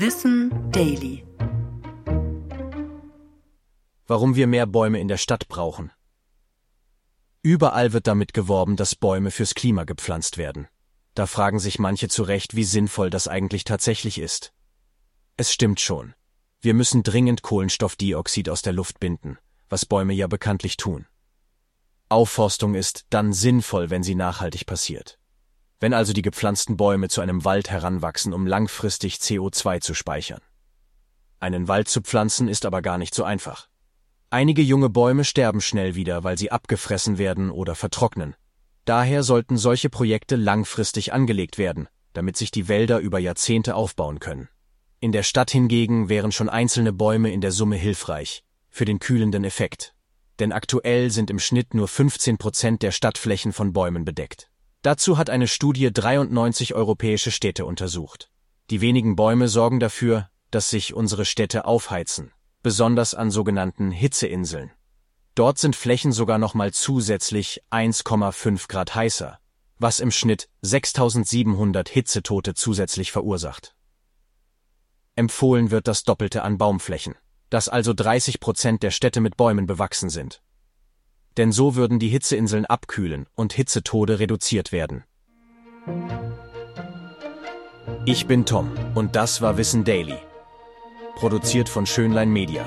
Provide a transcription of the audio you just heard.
Wissen Daily. Warum wir mehr Bäume in der Stadt brauchen. Überall wird damit geworben, dass Bäume fürs Klima gepflanzt werden. Da fragen sich manche zu Recht, wie sinnvoll das eigentlich tatsächlich ist. Es stimmt schon. Wir müssen dringend Kohlenstoffdioxid aus der Luft binden, was Bäume ja bekanntlich tun. Aufforstung ist dann sinnvoll, wenn sie nachhaltig passiert. Wenn also die gepflanzten Bäume zu einem Wald heranwachsen, um langfristig CO2 zu speichern. Einen Wald zu pflanzen ist aber gar nicht so einfach. Einige junge Bäume sterben schnell wieder, weil sie abgefressen werden oder vertrocknen. Daher sollten solche Projekte langfristig angelegt werden, damit sich die Wälder über Jahrzehnte aufbauen können. In der Stadt hingegen wären schon einzelne Bäume in der Summe hilfreich, für den kühlenden Effekt. Denn aktuell sind im Schnitt nur 15 Prozent der Stadtflächen von Bäumen bedeckt. Dazu hat eine Studie 93 europäische Städte untersucht. Die wenigen Bäume sorgen dafür, dass sich unsere Städte aufheizen, besonders an sogenannten Hitzeinseln. Dort sind Flächen sogar nochmal zusätzlich 1,5 Grad heißer, was im Schnitt 6700 Hitzetote zusätzlich verursacht. Empfohlen wird das Doppelte an Baumflächen, dass also 30 Prozent der Städte mit Bäumen bewachsen sind denn so würden die Hitzeinseln abkühlen und Hitzetode reduziert werden. Ich bin Tom und das war Wissen Daily. Produziert von Schönlein Media.